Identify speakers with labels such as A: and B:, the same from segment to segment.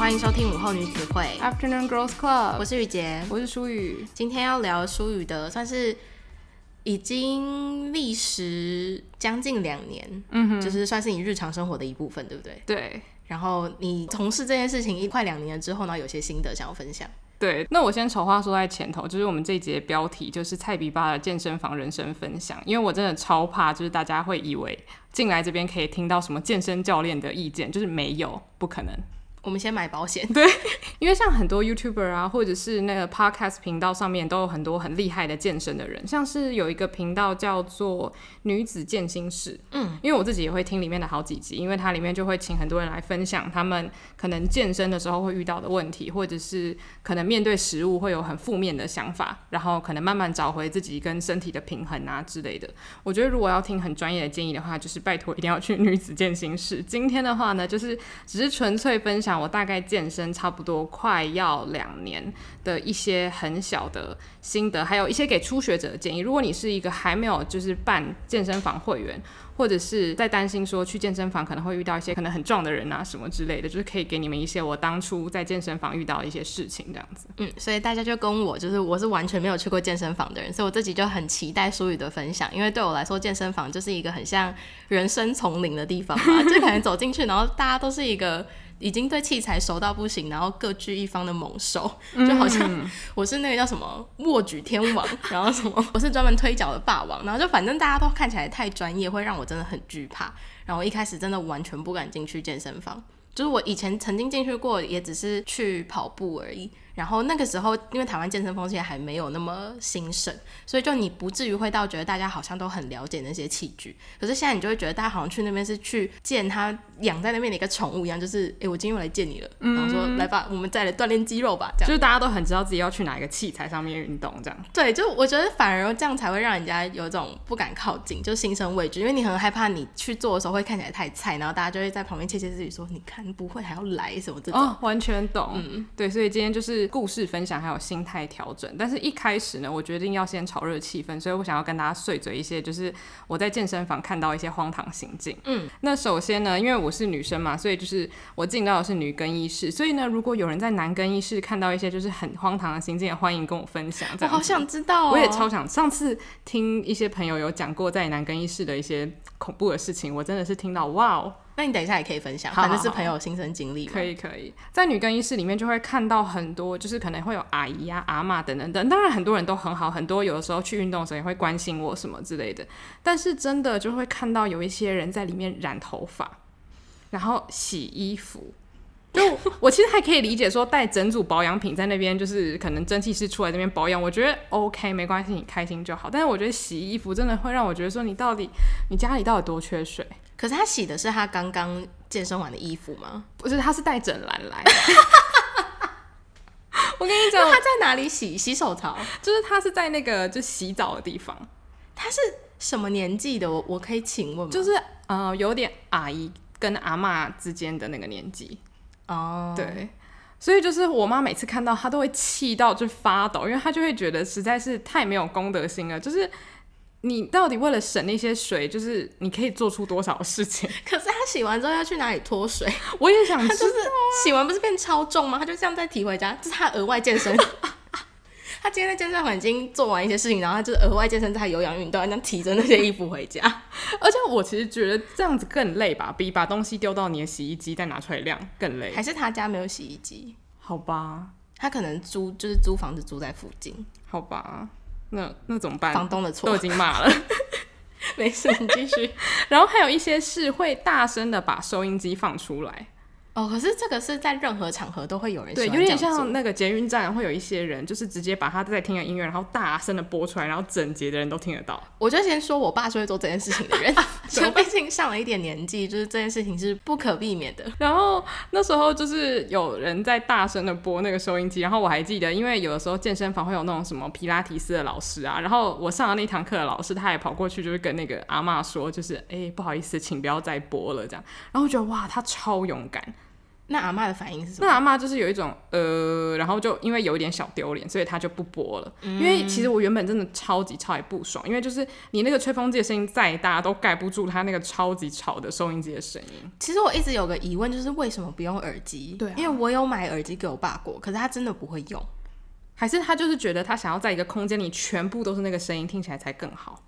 A: 欢迎收听午后女子会
B: Afternoon Girls Club，
A: 我是雨洁，
B: 我是舒雨。
A: 今天要聊舒雨的，算是已经历时将近两年，嗯哼，就是算是你日常生活的一部分，对不对？
B: 对。
A: 然后你从事这件事情一快两年了之后呢，有些心得想要分享。
B: 对，那我先丑话说在前头，就是我们这一节标题就是菜比巴的健身房人生分享，因为我真的超怕，就是大家会以为进来这边可以听到什么健身教练的意见，就是没有，不可能。
A: 我们先买保险。
B: 对，因为像很多 YouTuber 啊，或者是那个 Podcast 频道上面都有很多很厉害的健身的人，像是有一个频道叫做女子健心室。嗯，因为我自己也会听里面的好几集，因为它里面就会请很多人来分享他们可能健身的时候会遇到的问题，或者是可能面对食物会有很负面的想法，然后可能慢慢找回自己跟身体的平衡啊之类的。我觉得如果要听很专业的建议的话，就是拜托一定要去女子健心室。今天的话呢，就是只是纯粹分享。我大概健身差不多快要两年的一些很小的心得，还有一些给初学者的建议。如果你是一个还没有就是办健身房会员，或者是在担心说去健身房可能会遇到一些可能很壮的人啊什么之类的，就是可以给你们一些我当初在健身房遇到的一些事情这样子。
A: 嗯，所以大家就跟我就是我是完全没有去过健身房的人，所以我自己就很期待舒雨的分享，因为对我来说健身房就是一个很像人生丛林的地方嘛，就可能走进去，然后大家都是一个。已经对器材熟到不行，然后各据一方的猛兽，就好像我是那个叫什么卧举天王，然后什么我是专门推脚的霸王，然后就反正大家都看起来太专业，会让我真的很惧怕。然后一开始真的完全不敢进去健身房，就是我以前曾经进去过，也只是去跑步而已。然后那个时候，因为台湾健身风气还没有那么兴盛，所以就你不至于会到觉得大家好像都很了解那些器具。可是现在你就会觉得大家好像去那边是去见他养在那边的一个宠物一样，就是哎，我今天又来见你了，然后说来吧，我们再来锻炼肌肉吧。这样
B: 就是大家都很知道自己要去哪一个器材上面运动，这样。
A: 对，就我觉得反而这样才会让人家有种不敢靠近，就心生畏惧，因为你很害怕你去做的时候会看起来太菜，然后大家就会在旁边窃窃私语说，你看不会还要来什么这种。
B: 哦，完全懂。嗯，对，所以今天就是。故事分享还有心态调整，但是一开始呢，我决定要先炒热气氛，所以我想要跟大家碎嘴一些，就是我在健身房看到一些荒唐行径。嗯，那首先呢，因为我是女生嘛，所以就是我进到的是女更衣室，所以呢，如果有人在男更衣室看到一些就是很荒唐的行径，也欢迎跟我分享。
A: 我好想知道哦，
B: 我也超想。上次听一些朋友有讲过在男更衣室的一些恐怖的事情，我真的是听到哇哦。
A: 那你等一下也可以分享，反正是朋友亲身经历。
B: 可以可以，在女更衣室里面就会看到很多，就是可能会有阿姨啊、阿妈等等等。当然很多人都很好，很多有的时候去运动的时候也会关心我什么之类的。但是真的就会看到有一些人在里面染头发，然后洗衣服。就我其实还可以理解说带整组保养品在那边，就是可能蒸汽室出来这边保养，我觉得 OK 没关系，你开心就好。但是我觉得洗衣服真的会让我觉得说，你到底你家里到底多缺水？
A: 可是他洗的是他刚刚健身完的衣服吗？
B: 不是，他是带整篮来的。我跟你讲，
A: 他在哪里洗？洗手槽？
B: 就是他是在那个就洗澡的地方。
A: 他是什么年纪的？我我可以请问吗？
B: 就是呃，有点阿姨跟阿妈之间的那个年纪。哦，对。所以就是我妈每次看到他都会气到就发抖，因为她就会觉得实在是太没有公德心了，就是。你到底为了省那些水，就是你可以做出多少事情？
A: 可是他洗完之后要去哪里脱水？
B: 我也想知道，
A: 就是洗完不是变超重吗？他就这样再提回家，这是他额外健身。他今天在健身房已经做完一些事情，然后他就是额外健身，在有氧运动，这样提着那些衣服回家。
B: 而且我其实觉得这样子更累吧，比把东西丢到你的洗衣机再拿出来晾更累。
A: 还是他家没有洗衣机？
B: 好吧，
A: 他可能租就是租房子租在附近。
B: 好吧。那那怎么办？
A: 房东的错，
B: 都已经骂了。
A: 没事，你继续。
B: 然后还有一些是会大声的把收音机放出来。
A: 哦，可是这个是在任何场合都会有人，对，
B: 有点像那个捷运站会有一些人，就是直接把他在听的音乐，然后大声的播出来，然后整节的人都听得到。
A: 我就先说我爸是会做这件事情的人，就毕竟上了一点年纪，就是这件事情是不可避免的。
B: 然后那时候就是有人在大声的播那个收音机，然后我还记得，因为有的时候健身房会有那种什么皮拉提斯的老师啊，然后我上了那堂课的老师，他也跑过去就是跟那个阿嬷说，就是哎、欸、不好意思，请不要再播了这样。然后我觉得哇，他超勇敢。
A: 那阿妈的反应是什么？
B: 那阿妈就是有一种呃，然后就因为有一点小丢脸，所以她就不播了。嗯、因为其实我原本真的超级超级不爽，因为就是你那个吹风机的声音再大都盖不住它那个超级吵的收音机的声音。
A: 其实我一直有个疑问，就是为什么不用耳机？
B: 对、啊，
A: 因为我有买耳机给我爸过，可是他真的不会用，
B: 还是他就是觉得他想要在一个空间里全部都是那个声音，听起来才更好。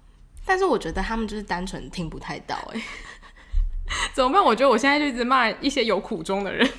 A: 但是我觉得他们就是单纯听不太到、欸，哎。
B: 怎么办？我觉得我现在就一直骂一些有苦衷的人，因为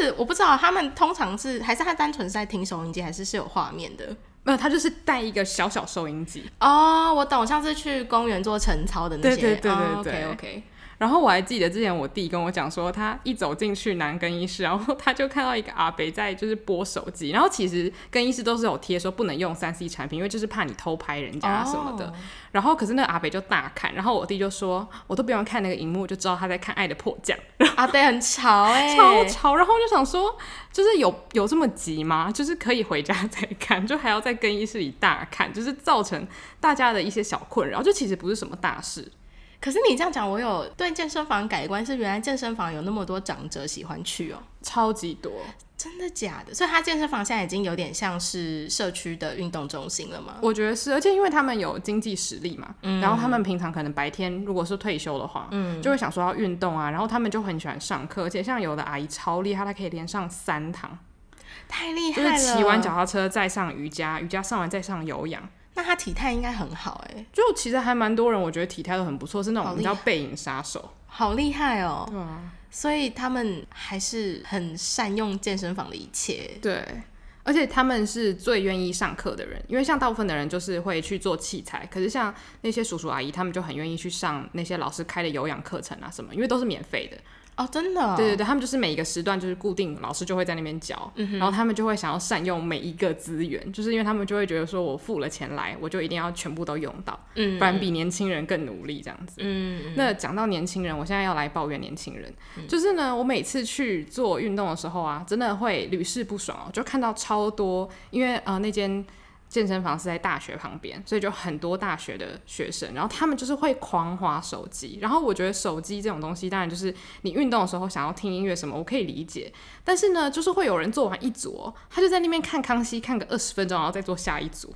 A: 就是我不知道他们通常是还是他单纯是在听收音机，还是是有画面的？
B: 没有，他就是带一个小小收音机。
A: 哦，我懂，像是去公园做晨操的那些。
B: 对对对对对。
A: Oh, OK OK。
B: 然后我还记得之前我弟跟我讲说，他一走进去男更衣室，然后他就看到一个阿北在就是拨手机。然后其实更衣室都是有贴说不能用三 C 产品，因为就是怕你偷拍人家什么的。Oh. 然后可是那个阿北就大看，然后我弟就说，我都不用看那个荧幕就知道他在看《爱的迫降》。
A: 阿伯很吵哎、欸，
B: 超吵。然后 就想说，就是有有这么急吗？就是可以回家再看，就还要在更衣室里大看，就是造成大家的一些小困扰。就其实不是什么大事。
A: 可是你这样讲，我有对健身房改观，是原来健身房有那么多长者喜欢去哦、喔，
B: 超级多，
A: 真的假的？所以他健身房现在已经有点像是社区的运动中心了吗？
B: 我觉得是，而且因为他们有经济实力嘛，嗯、然后他们平常可能白天如果是退休的话，嗯，就会想说要运动啊，然后他们就很喜欢上课，而且像有的阿姨超厉害，她可以连上三堂，
A: 太厉害了，
B: 就是骑完脚踏车再上瑜伽，瑜伽上完再上有氧。
A: 那他体态应该很好哎、欸，
B: 就其实还蛮多人，我觉得体态都很不错，是那种我们叫背影杀手，
A: 好厉害哦、喔。
B: 对啊，
A: 所以他们还是很善用健身房的一切。
B: 对，而且他们是最愿意上课的人，因为像大部分的人就是会去做器材，可是像那些叔叔阿姨，他们就很愿意去上那些老师开的有氧课程啊什么，因为都是免费的。
A: 哦，真的、哦？
B: 对对对，他们就是每一个时段就是固定老师就会在那边教，嗯、然后他们就会想要善用每一个资源，就是因为他们就会觉得说，我付了钱来，我就一定要全部都用到，嗯，不然比年轻人更努力这样子。嗯，那讲到年轻人，我现在要来抱怨年轻人，嗯、就是呢，我每次去做运动的时候啊，真的会屡试不爽哦，就看到超多，因为呃那间。健身房是在大学旁边，所以就很多大学的学生，然后他们就是会狂滑手机。然后我觉得手机这种东西，当然就是你运动的时候想要听音乐什么，我可以理解。但是呢，就是会有人做完一组，他就在那边看康熙，看个二十分钟，然后再做下一组。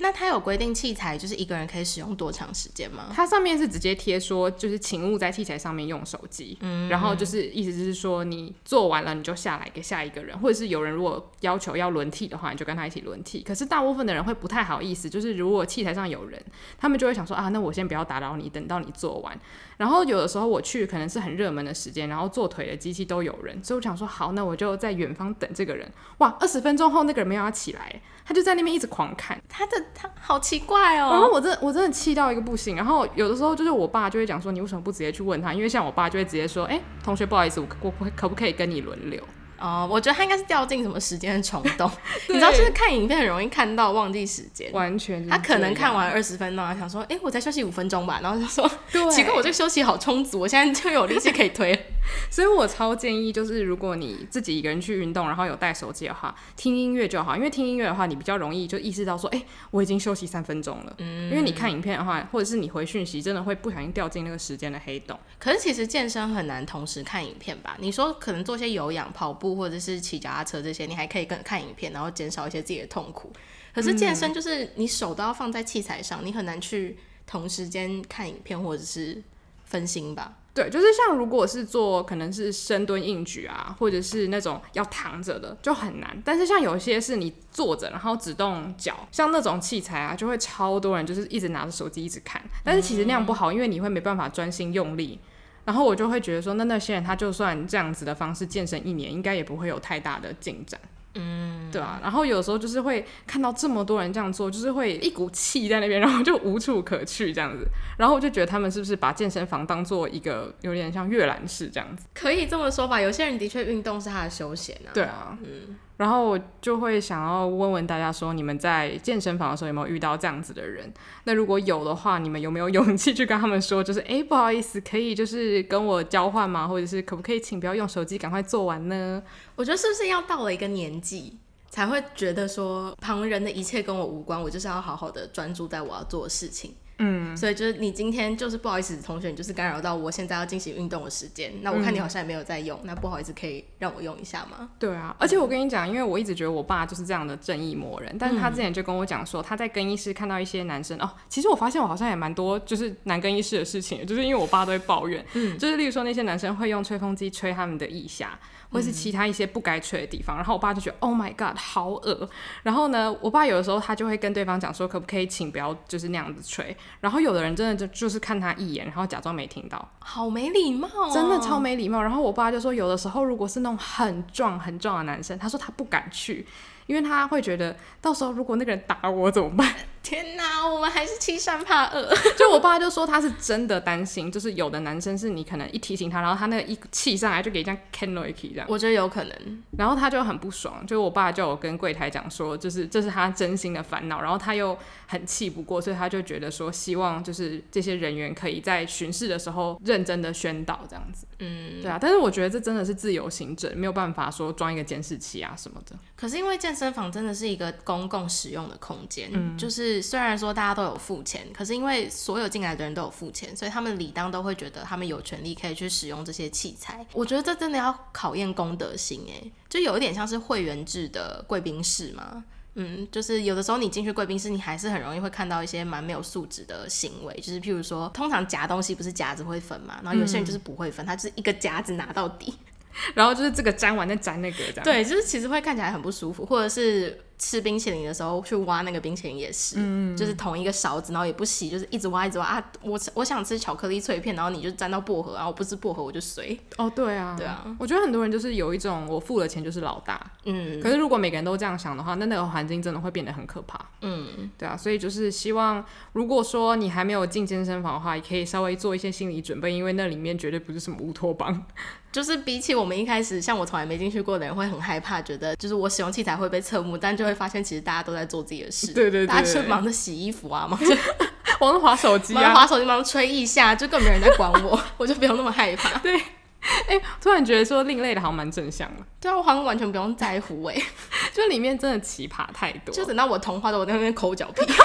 A: 那他有规定器材就是一个人可以使用多长时间吗？
B: 它上面是直接贴说，就是请勿在器材上面用手机。嗯，然后就是意思就是说，你做完了你就下来给下一个人，或者是有人如果要求要轮替的话，你就跟他一起轮替。可是大部分的人会不太好意思，就是如果器材上有人，他们就会想说啊，那我先不要打扰你，等到你做完。然后有的时候我去可能是很热门的时间，然后做腿的机器都有人，所以我想说好，那我就在远方等这个人。哇，二十分钟后那个人没有要起来，他就在那边一直狂看
A: 他的。他好奇怪哦，
B: 然后我真的我真的气到一个不行，然后有的时候就是我爸就会讲说，你为什么不直接去问他？因为像我爸就会直接说，哎，同学不好意思，我我可不可以跟你轮流？
A: 哦，我觉得他应该是掉进什么时间的虫洞，你知道，就是看影片很容易看到忘记时间，
B: 完全
A: 他可能看完二十分钟，他想说，哎，我再休息五分钟吧，然后就说，对，奇怪，我这个休息好充足，我现在就有力气可以推。
B: 所以我超建议，就是如果你自己一个人去运动，然后有带手机的话，听音乐就好，因为听音乐的话，你比较容易就意识到说，哎，我已经休息三分钟了。嗯，因为你看影片的话，或者是你回讯息，真的会不小心掉进那个时间的黑洞。
A: 可是其实健身很难同时看影片吧？你说可能做些有氧、跑步，或者是骑脚踏车这些，你还可以跟看影片，然后减少一些自己的痛苦。可是健身就是你手都要放在器材上，你很难去同时间看影片或者是分心吧？
B: 对，就是像如果是做可能是深蹲硬举啊，或者是那种要躺着的，就很难。但是像有些是你坐着，然后只动脚，像那种器材啊，就会超多人就是一直拿着手机一直看。但是其实那样不好，因为你会没办法专心用力。然后我就会觉得说，那那些人他就算这样子的方式健身一年，应该也不会有太大的进展。嗯，对啊。然后有时候就是会看到这么多人这样做，就是会一股气在那边，然后就无处可去这样子。然后我就觉得他们是不是把健身房当做一个有点像阅览室这样子？
A: 可以这么说吧。有些人的确运动是他的休闲啊。
B: 对啊，嗯。然后我就会想要问问大家说，你们在健身房的时候有没有遇到这样子的人？那如果有的话，你们有没有勇气去跟他们说，就是哎，不好意思，可以就是跟我交换吗？或者是可不可以请不要用手机，赶快做完呢？
A: 我觉得是不是要到了一个年纪，才会觉得说旁人的一切跟我无关，我就是要好好的专注在我要做的事情。嗯，所以就是你今天就是不好意思，同学，你就是干扰到我现在要进行运动的时间。那我看你好像也没有在用，嗯、那不好意思，可以让我用一下吗？
B: 对啊，而且我跟你讲，因为我一直觉得我爸就是这样的正义魔人，但是他之前就跟我讲说，他在更衣室看到一些男生哦，其实我发现我好像也蛮多就是男更衣室的事情，就是因为我爸都会抱怨，嗯，就是例如说那些男生会用吹风机吹他们的腋下。或是其他一些不该吹的地方，嗯、然后我爸就觉得 Oh my God，好恶。然后呢，我爸有的时候他就会跟对方讲说，可不可以请不要就是那样子吹。然后有的人真的就就是看他一眼，然后假装没听到，
A: 好没礼貌、哦，
B: 真的超没礼貌。然后我爸就说，有的时候如果是那种很壮很壮的男生，他说他不敢去。因为他会觉得，到时候如果那个人打我怎么办？
A: 天哪，我们还是欺善怕恶。
B: 就我爸就说他是真的担心，就是有的男生是你可能一提醒他，然后他那个一气上来就给这样 can l 这样。
A: 我觉得有可能，
B: 然后他就很不爽。就我爸就有跟柜台讲说，就是这是他真心的烦恼，然后他又很气不过，所以他就觉得说，希望就是这些人员可以在巡视的时候认真的宣导这样子。嗯，对啊。但是我觉得这真的是自由行政，没有办法说装一个监视器啊什么的。
A: 可是因为健身房真的是一个公共使用的空间，嗯，就是虽然说大家都有付钱，可是因为所有进来的人都有付钱，所以他们理当都会觉得他们有权利可以去使用这些器材。我觉得这真的要考验公德心，哎，就有一点像是会员制的贵宾室嘛，嗯，就是有的时候你进去贵宾室，你还是很容易会看到一些蛮没有素质的行为，就是譬如说，通常夹东西不是夹子会分嘛，然后有些人就是不会分，他就是一个夹子拿到底，
B: 然后就是这个粘完再粘那个，这样，
A: 对，就是其实会看起来很不舒服，或者是。吃冰淇淋的时候去挖那个冰淇淋也是，嗯、就是同一个勺子，然后也不洗，就是一直挖一直挖啊！我我想吃巧克力脆片，然后你就沾到薄荷，然后我不吃薄荷我就随。
B: 哦，对啊，对啊，我觉得很多人就是有一种我付了钱就是老大，嗯，可是如果每个人都这样想的话，那那个环境真的会变得很可怕，嗯，对啊，所以就是希望，如果说你还没有进健身房的话，也可以稍微做一些心理准备，因为那里面绝对不是什么乌托邦。
A: 就是比起我们一开始，像我从来没进去过的人会很害怕，觉得就是我使用器材会被侧目，但就会发现其实大家都在做自己的事，
B: 对对
A: 大家是忙着洗衣服啊，忙着
B: 忙着滑手机啊，
A: 忙着滑手机，忙着吹一下，就更没人在管我，我就不用那么害怕。
B: 对，哎、欸，突然觉得说另类的好像蛮正向的，
A: 对啊，我好像完全不用在乎哎、欸，
B: 就里面真的奇葩太多，
A: 就等到我同化的我在那边抠脚皮，
B: 好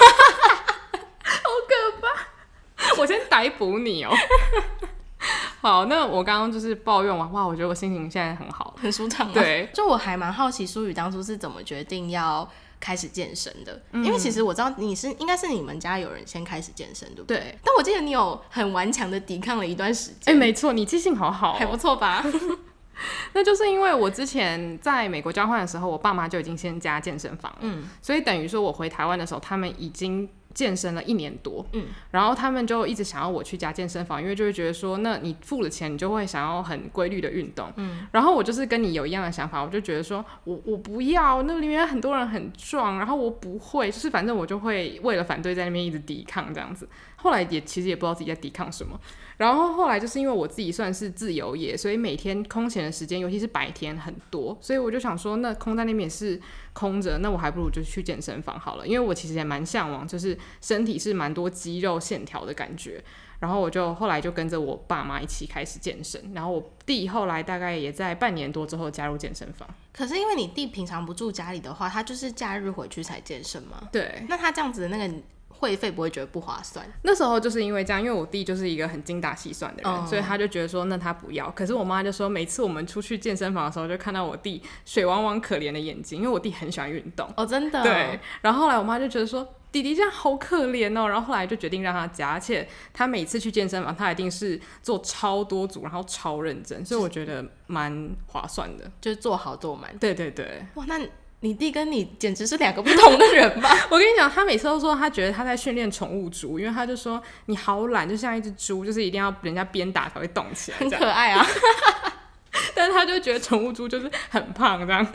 B: 可怕，我先逮捕你哦。好，那我刚刚就是抱怨完，哇，我觉得我心情现在很好，
A: 很舒畅。
B: 对，
A: 就我还蛮好奇，舒宇当初是怎么决定要开始健身的？嗯、因为其实我知道你是应该是你们家有人先开始健身，对不对？对。但我记得你有很顽强的抵抗了一段时间。
B: 哎、欸，没错，你记性好好、哦，
A: 还不错吧？
B: 那就是因为我之前在美国交换的时候，我爸妈就已经先加健身房了，嗯，所以等于说我回台湾的时候，他们已经。健身了一年多，嗯，然后他们就一直想要我去加健身房，因为就会觉得说，那你付了钱，你就会想要很规律的运动，嗯，然后我就是跟你有一样的想法，我就觉得说我我不要，那里面很多人很壮，然后我不会，就是反正我就会为了反对在那边一直抵抗这样子。后来也其实也不知道自己在抵抗什么，然后后来就是因为我自己算是自由业，所以每天空闲的时间，尤其是白天很多，所以我就想说，那空在那边也是空着，那我还不如就去健身房好了，因为我其实也蛮向往，就是身体是蛮多肌肉线条的感觉。然后我就后来就跟着我爸妈一起开始健身，然后我弟后来大概也在半年多之后加入健身房。
A: 可是因为你弟平常不住家里的话，他就是假日回去才健身吗？
B: 对。
A: 那他这样子的那个。会费不会觉得不划算？
B: 那时候就是因为这样，因为我弟就是一个很精打细算的人，oh. 所以他就觉得说，那他不要。可是我妈就说，每次我们出去健身房的时候，就看到我弟水汪汪可怜的眼睛，因为我弟很喜欢运动哦，oh, 真的。对。然后后来我妈就觉得说，弟弟这样好可怜哦，然后后来就决定让他加，而且他每次去健身房，他一定是做超多组，然后超认真，所以我觉得蛮划算的，
A: 就是做好做满。
B: 对对对。
A: 哇，那。你弟跟你简直是两个不同的人吧？
B: 我跟你讲，他每次都说他觉得他在训练宠物猪，因为他就说你好懒，就像一只猪，就是一定要人家鞭打才会动起来，
A: 很可爱啊。
B: 但是他就觉得宠物猪就是很胖这样。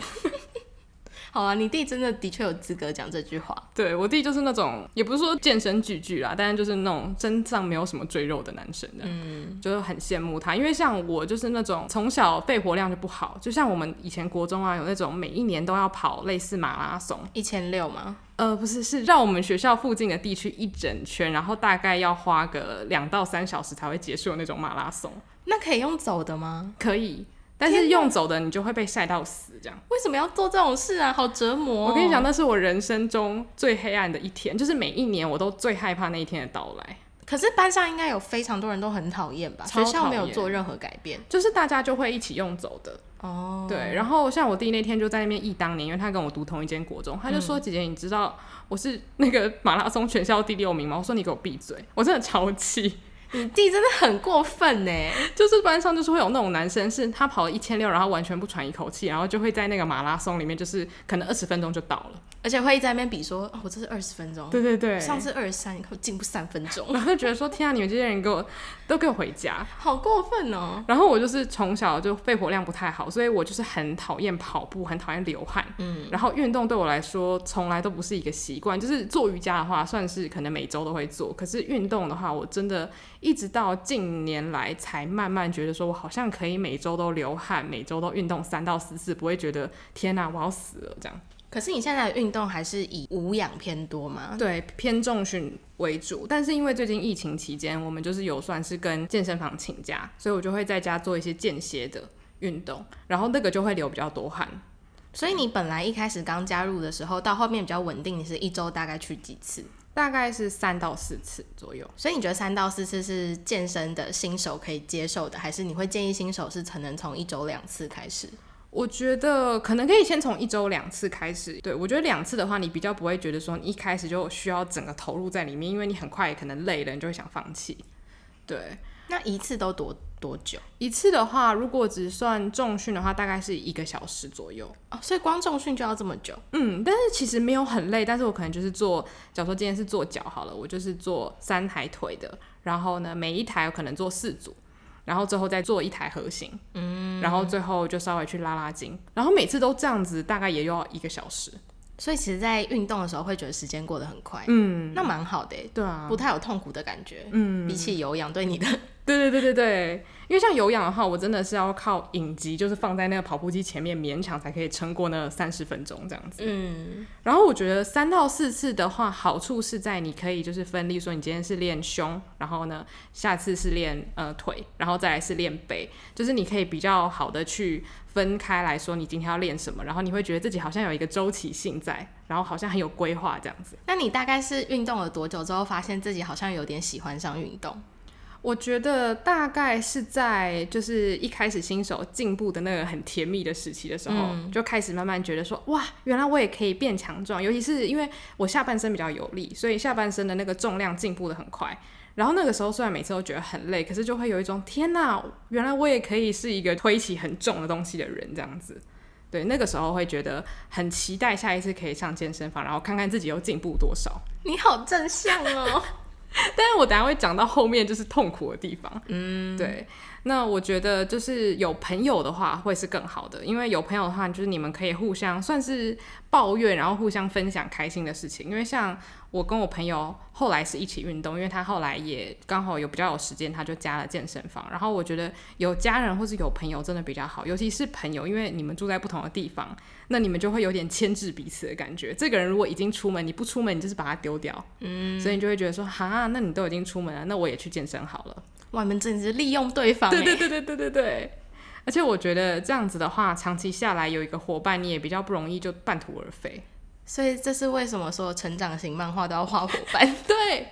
A: 好啊，你弟真的的确有资格讲这句话。
B: 对，我弟就是那种，也不是说健身巨巨啦，但是就是那种身上没有什么赘肉的男生的，嗯，就是很羡慕他。因为像我就是那种从小肺活量就不好，就像我们以前国中啊，有那种每一年都要跑类似马拉松，
A: 一千六吗？
B: 呃，不是，是绕我们学校附近的地区一整圈，然后大概要花个两到三小时才会结束的那种马拉松。
A: 那可以用走的吗？
B: 可以。但是用走的你就会被晒到死，这样。
A: 为什么要做这种事啊？好折磨哦！
B: 我跟你讲，那是我人生中最黑暗的一天，就是每一年我都最害怕那一天的到来。
A: 可是班上应该有非常多人都很讨厌吧？学校没有做任何改变，
B: 就是大家就会一起用走的。哦，对。然后像我弟那天就在那边忆当年，因为他跟我读同一间国中，他就说：“姐姐，你知道我是那个马拉松全校第六名吗？”我说：“你给我闭嘴！”我真的超气。
A: 你弟真的很过分呢，
B: 就是班上就是会有那种男生，是他跑了一千六，然后完全不喘一口气，然后就会在那个马拉松里面，就是可能二十分钟就到了，
A: 而且会一直在那边比说，哦，我这是二十分钟，
B: 对对对，
A: 上次二十三，我进步三分钟，
B: 然后就觉得说，天啊，你们这些人给我都给我回家，
A: 好过分哦。
B: 然后我就是从小就肺活量不太好，所以我就是很讨厌跑步，很讨厌流汗，嗯，然后运动对我来说从来都不是一个习惯，就是做瑜伽的话，算是可能每周都会做，可是运动的话，我真的。一直到近年来，才慢慢觉得说，我好像可以每周都流汗，每周都运动三到四次，不会觉得天哪，我要死了这样。
A: 可是你现在的运动还是以无氧偏多吗？
B: 对，偏重训为主。但是因为最近疫情期间，我们就是有算是跟健身房请假，所以我就会在家做一些间歇的运动，然后那个就会流比较多汗。
A: 所以你本来一开始刚加入的时候，到后面比较稳定，你是一周大概去几次？
B: 大概是三到四次左右，
A: 所以你觉得三到四次是健身的新手可以接受的，还是你会建议新手是可能从一周两次开始？
B: 我觉得可能可以先从一周两次开始。对，我觉得两次的话，你比较不会觉得说你一开始就需要整个投入在里面，因为你很快可能累了，你就会想放弃。对，
A: 那一次都多多久？
B: 一次的话，如果只算重训的话，大概是一个小时左右。
A: 哦，所以光重训就要这么久？
B: 嗯，但是其实没有很累，但是我可能就是做，假如说今天是做脚好了，我就是做三台腿的，然后呢，每一台有可能做四组，然后最后再做一台核心，嗯，然后最后就稍微去拉拉筋，然后每次都这样子，大概也要一个小时。
A: 所以其实，在运动的时候会觉得时间过得很快，嗯，那蛮好的，
B: 对啊，
A: 不太有痛苦的感觉，嗯，比起有氧对你的，
B: 对对对对对。因为像有氧的话，我真的是要靠影集，就是放在那个跑步机前面，勉强才可以撑过那三十分钟这样子。嗯，然后我觉得三到四次的话，好处是在你可以就是分，例说你今天是练胸，然后呢，下次是练呃腿，然后再来是练背，就是你可以比较好的去分开来说，你今天要练什么，然后你会觉得自己好像有一个周期性在，然后好像很有规划这样子。
A: 那你大概是运动了多久之后，发现自己好像有点喜欢上运动？
B: 我觉得大概是在就是一开始新手进步的那个很甜蜜的时期的时候，嗯、就开始慢慢觉得说，哇，原来我也可以变强壮。尤其是因为我下半身比较有力，所以下半身的那个重量进步的很快。然后那个时候虽然每次都觉得很累，可是就会有一种天哪，原来我也可以是一个推起很重的东西的人这样子。对，那个时候会觉得很期待下一次可以上健身房，然后看看自己又进步多少。
A: 你好正向哦。
B: 但是我等下会讲到后面就是痛苦的地方，嗯，对。那我觉得就是有朋友的话会是更好的，因为有朋友的话，就是你们可以互相算是抱怨，然后互相分享开心的事情。因为像我跟我朋友后来是一起运动，因为他后来也刚好有比较有时间，他就加了健身房。然后我觉得有家人或是有朋友真的比较好，尤其是朋友，因为你们住在不同的地方，那你们就会有点牵制彼此的感觉。这个人如果已经出门，你不出门，你就是把他丢掉，嗯，所以你就会觉得说，哈，那你都已经出门了，那我也去健身好了。
A: 哇，你们简直利用对方！
B: 对对对对对对对，而且我觉得这样子的话，长期下来有一个伙伴，你也比较不容易就半途而废。
A: 所以这是为什么说成长型漫画都要画伙伴？
B: 对，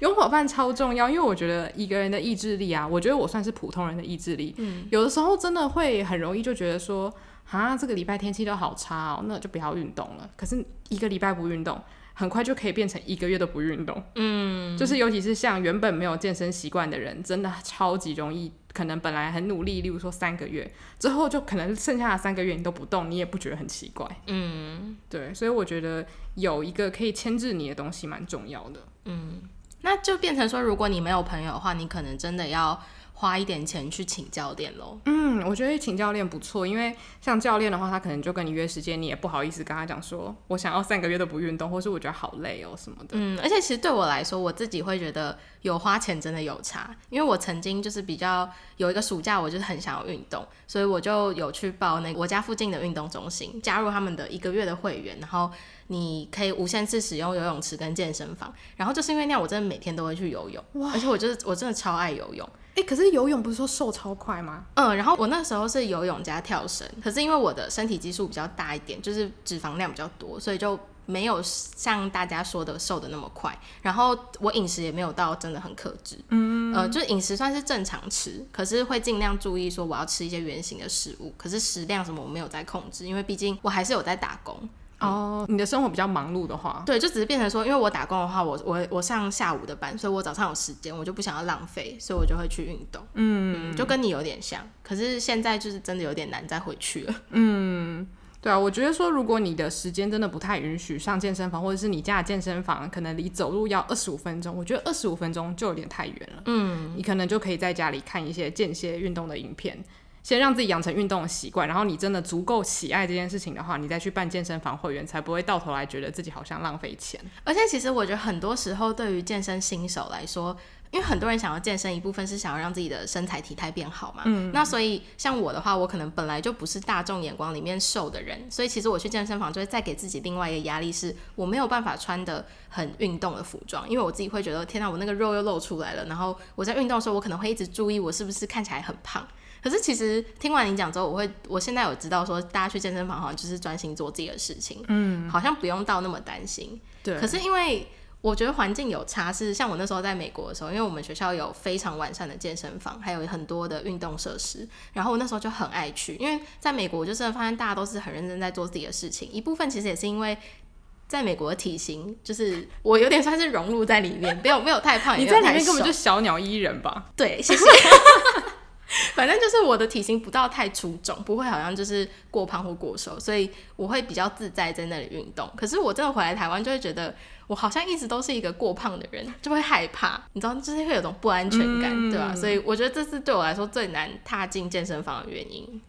B: 有伙伴超重要，因为我觉得一个人的意志力啊，我觉得我算是普通人的意志力，嗯，有的时候真的会很容易就觉得说，啊，这个礼拜天气都好差哦，那就不要运动了。可是一个礼拜不运动。很快就可以变成一个月都不运动，嗯，就是尤其是像原本没有健身习惯的人，真的超级容易，可能本来很努力，例如说三个月之后，就可能剩下的三个月你都不动，你也不觉得很奇怪，嗯，对，所以我觉得有一个可以牵制你的东西蛮重要的，
A: 嗯，那就变成说，如果你没有朋友的话，你可能真的要。花一点钱去请教练喽。
B: 嗯，我觉得请教练不错，因为像教练的话，他可能就跟你约时间，你也不好意思跟他讲说，我想要三个月都不运动，或是我觉得好累哦什么的。
A: 嗯，而且其实对我来说，我自己会觉得有花钱真的有差，因为我曾经就是比较有一个暑假，我就是很想要运动，所以我就有去报那个我家附近的运动中心，加入他们的一个月的会员，然后你可以无限次使用游泳池跟健身房，然后就是因为那样，我真的每天都会去游泳，哇而且我就是我真的超爱游泳。
B: 哎、欸，可是游泳不是说瘦超快吗？
A: 嗯，然后我那时候是游泳加跳绳，可是因为我的身体基数比较大一点，就是脂肪量比较多，所以就没有像大家说的瘦的那么快。然后我饮食也没有到真的很克制，嗯，呃，就是饮食算是正常吃，可是会尽量注意说我要吃一些圆形的食物，可是食量什么我没有在控制，因为毕竟我还是有在打工。
B: 哦，你的生活比较忙碌的话，
A: 对，就只是变成说，因为我打工的话，我我我上下午的班，所以我早上有时间，我就不想要浪费，所以我就会去运动。嗯，嗯，就跟你有点像，可是现在就是真的有点难再回去了。
B: 嗯，对啊，我觉得说，如果你的时间真的不太允许上健身房，或者是你家的健身房可能离走路要二十五分钟，我觉得二十五分钟就有点太远了。嗯，你可能就可以在家里看一些间歇运动的影片。先让自己养成运动的习惯，然后你真的足够喜爱这件事情的话，你再去办健身房会员，才不会到头来觉得自己好像浪费钱。
A: 而且其实我觉得很多时候对于健身新手来说，因为很多人想要健身，一部分是想要让自己的身材体态变好嘛。嗯。那所以像我的话，我可能本来就不是大众眼光里面瘦的人，所以其实我去健身房就会再给自己另外一个压力，是我没有办法穿的很运动的服装，因为我自己会觉得天哪，我那个肉又露出来了。然后我在运动的时候，我可能会一直注意我是不是看起来很胖。可是其实听完你讲之后，我会我现在有知道说，大家去健身房好像就是专心做自己的事情，嗯，好像不用到那么担心。对。可是因为我觉得环境有差，是像我那时候在美国的时候，因为我们学校有非常完善的健身房，还有很多的运动设施，然后我那时候就很爱去，因为在美国我就真的发现大家都是很认真在做自己的事情。一部分其实也是因为在美国的体型，就是我有点算是融入在里面，没有没有太胖，
B: 你在里面根本就小鸟依人吧？
A: 对，谢谢。反正就是我的体型不到太出众，不会好像就是过胖或过瘦，所以我会比较自在在那里运动。可是我真的回来台湾，就会觉得我好像一直都是一个过胖的人，就会害怕，你知道，就是会有种不安全感，嗯、对吧？所以我觉得这是对我来说最难踏进健身房的原因。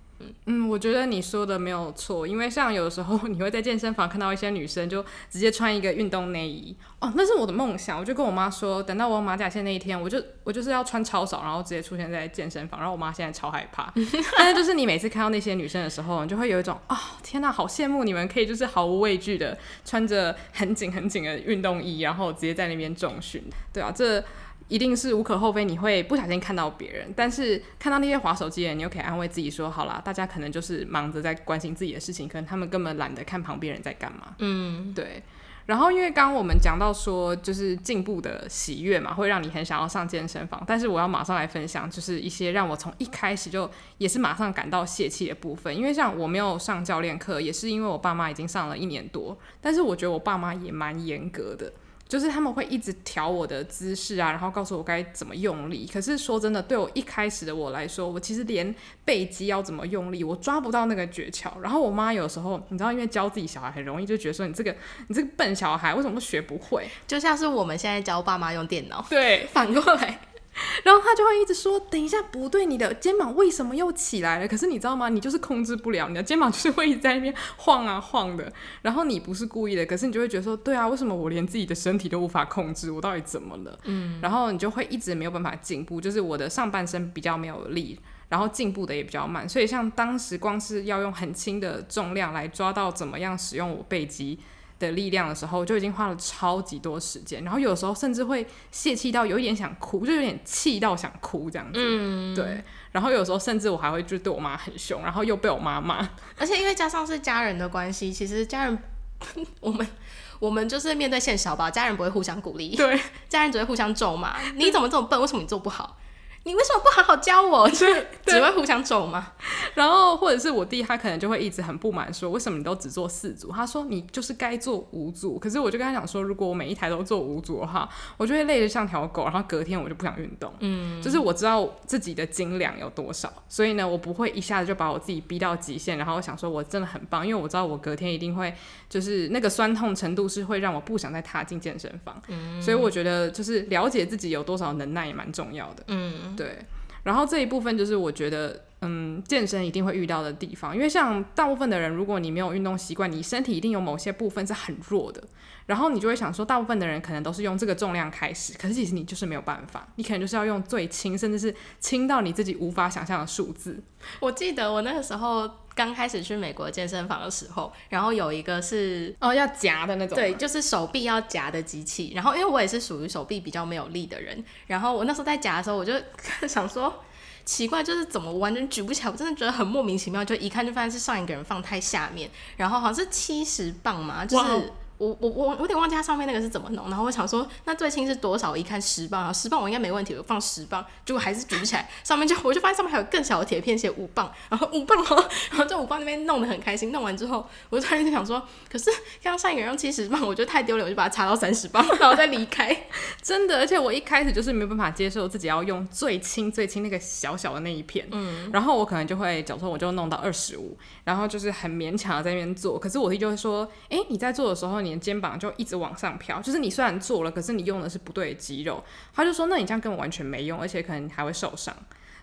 B: 嗯，我觉得你说的没有错，因为像有时候你会在健身房看到一些女生就直接穿一个运动内衣哦，那是我的梦想。我就跟我妈说，等到我马甲线那一天，我就我就是要穿超少，然后直接出现在健身房。然后我妈现在超害怕，但是就是你每次看到那些女生的时候，你就会有一种啊、哦，天哪，好羡慕你们可以就是毫无畏惧的穿着很紧很紧的运动衣，然后直接在那边重训。对啊，这。一定是无可厚非，你会不小心看到别人，但是看到那些滑手机的人，你又可以安慰自己说：好啦，大家可能就是忙着在关心自己的事情，可能他们根本懒得看旁边人在干嘛。嗯，对。然后因为刚刚我们讲到说，就是进步的喜悦嘛，会让你很想要上健身房。但是我要马上来分享，就是一些让我从一开始就也是马上感到泄气的部分。因为像我没有上教练课，也是因为我爸妈已经上了一年多，但是我觉得我爸妈也蛮严格的。就是他们会一直调我的姿势啊，然后告诉我该怎么用力。可是说真的，对我一开始的我来说，我其实连背肌要怎么用力，我抓不到那个诀窍。然后我妈有时候，你知道，因为教自己小孩很容易，就觉得说你这个你这个笨小孩，为什么都学不会？
A: 就像是我们现在教爸妈用电脑，
B: 对，
A: 反过来。
B: 然后他就会一直说：“等一下，不对，你的肩膀为什么又起来了？可是你知道吗？你就是控制不了，你的肩膀就是会一直在那边晃啊晃的。然后你不是故意的，可是你就会觉得说：对啊，为什么我连自己的身体都无法控制？我到底怎么了？嗯。然后你就会一直没有办法进步，就是我的上半身比较没有力，然后进步的也比较慢。所以像当时光是要用很轻的重量来抓到怎么样使用我背肌。”的力量的时候，就已经花了超级多时间，然后有时候甚至会泄气到有一点想哭，就有点气到想哭这样子。嗯，对。然后有时候甚至我还会就对我妈很凶，然后又被我妈骂。
A: 而且因为加上是家人的关系，其实家人 我们我们就是面对现实吧，家人不会互相鼓励，
B: 对，
A: 家人只会互相咒骂。你怎么这么笨？为什么你做不好？你为什么不好好教我？就只会互相咒吗？
B: 然后或者是我弟，他可能就会一直很不满，说为什么你都只做四组？他说你就是该做五组。可是我就跟他讲说，如果我每一台都做五组的话，我就会累得像条狗，然后隔天我就不想运动。嗯，就是我知道自己的斤两有多少，所以呢，我不会一下子就把我自己逼到极限，然后我想说我真的很棒，因为我知道我隔天一定会就是那个酸痛程度是会让我不想再踏进健身房。嗯，所以我觉得就是了解自己有多少能耐也蛮重要的。嗯。对，然后这一部分就是我觉得，嗯，健身一定会遇到的地方，因为像大部分的人，如果你没有运动习惯，你身体一定有某些部分是很弱的，然后你就会想说，大部分的人可能都是用这个重量开始，可是其实你就是没有办法，你可能就是要用最轻，甚至是轻到你自己无法想象的数字。
A: 我记得我那个时候刚开始去美国健身房的时候，然后有一个是
B: 哦要夹的那种，
A: 对，就是手臂要夹的机器。然后因为我也是属于手臂比较没有力的人，然后我那时候在夹的时候，我就想说奇怪，就是怎么完全举不起来，我真的觉得很莫名其妙。就一看就发现是上一个人放太下面，然后好像是七十磅嘛，就是。我我我有点忘记它上面那个是怎么弄，然后我想说那最轻是多少？我一看十磅，啊十磅我应该没问题，我放十磅，结果还是举不起来。上面就我就发现上面还有更小的铁片写五磅，然后五磅哦，然后这五磅那边弄得很开心。弄完之后，我就突然就想说，可是刚刚上一个人用七十磅，我觉得太丢脸，我就把它插到三十磅，然后再离开。
B: 真的，而且我一开始就是没有办法接受自己要用最轻最轻那个小小的那一片，嗯，然后我可能就会假如说我就弄到二十五，然后就是很勉强的在那边做。可是我弟就会说，哎、欸，你在做的时候，你的肩膀就一直。往上飘，就是你虽然做了，可是你用的是不对的肌肉。他就说，那你这样根本完全没用，而且可能还会受伤。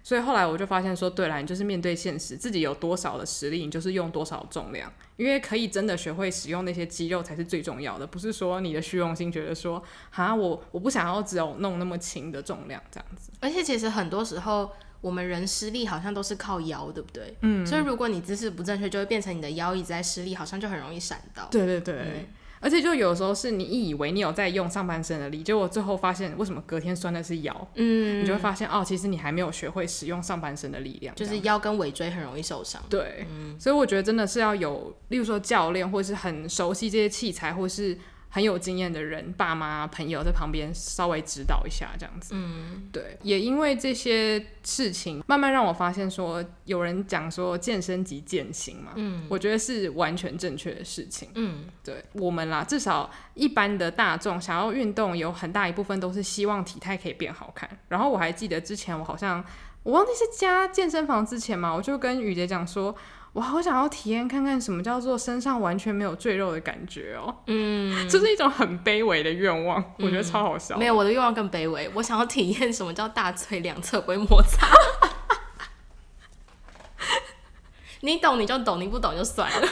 B: 所以后来我就发现说，对了，你就是面对现实，自己有多少的实力，你就是用多少重量。因为可以真的学会使用那些肌肉才是最重要的，不是说你的虚荣心觉得说，哈，我我不想要只有弄那么轻的重量这样子。
A: 而且其实很多时候，我们人施力好像都是靠腰，对不对？嗯。所以如果你姿势不正确，就会变成你的腰一直在施力，好像就很容易闪到。
B: 对对对。嗯而且就有时候是你以为你有在用上半身的力，结果最后发现为什么隔天酸的是腰，嗯，你就会发现哦，其实你还没有学会使用上半身的力量，
A: 就是腰跟尾椎很容易受伤。
B: 对，嗯，所以我觉得真的是要有，例如说教练，或是很熟悉这些器材，或是。很有经验的人，爸妈、朋友在旁边稍微指导一下，这样子。嗯，对。也因为这些事情，慢慢让我发现说，有人讲说健身即健心嘛。嗯，我觉得是完全正确的事情。嗯，对。我们啦，至少一般的大众想要运动，有很大一部分都是希望体态可以变好看。然后我还记得之前我好像，我忘记是加健身房之前嘛，我就跟雨杰讲说。我好想要体验看看什么叫做身上完全没有赘肉的感觉哦、喔，嗯，这是一种很卑微的愿望，嗯、我觉得超好笑。
A: 没有，我的愿望更卑微，我想要体验什么叫大腿两侧不会摩擦。你懂你就懂，你不懂就算了。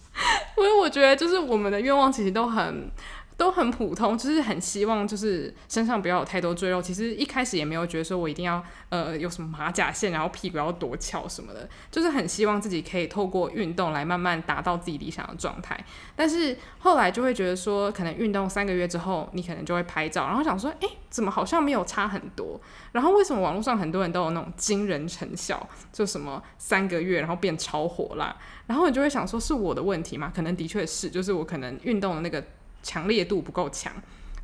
B: 因为我觉得就是我们的愿望其实都很。都很普通，就是很希望就是身上不要有太多赘肉。其实一开始也没有觉得说我一定要呃有什么马甲线，然后屁股要多翘什么的，就是很希望自己可以透过运动来慢慢达到自己理想的状态。但是后来就会觉得说，可能运动三个月之后，你可能就会拍照，然后想说，诶，怎么好像没有差很多？然后为什么网络上很多人都有那种惊人成效，就什么三个月然后变超火辣？然后你就会想说，是我的问题吗？可能的确是，就是我可能运动的那个。强烈度不够强，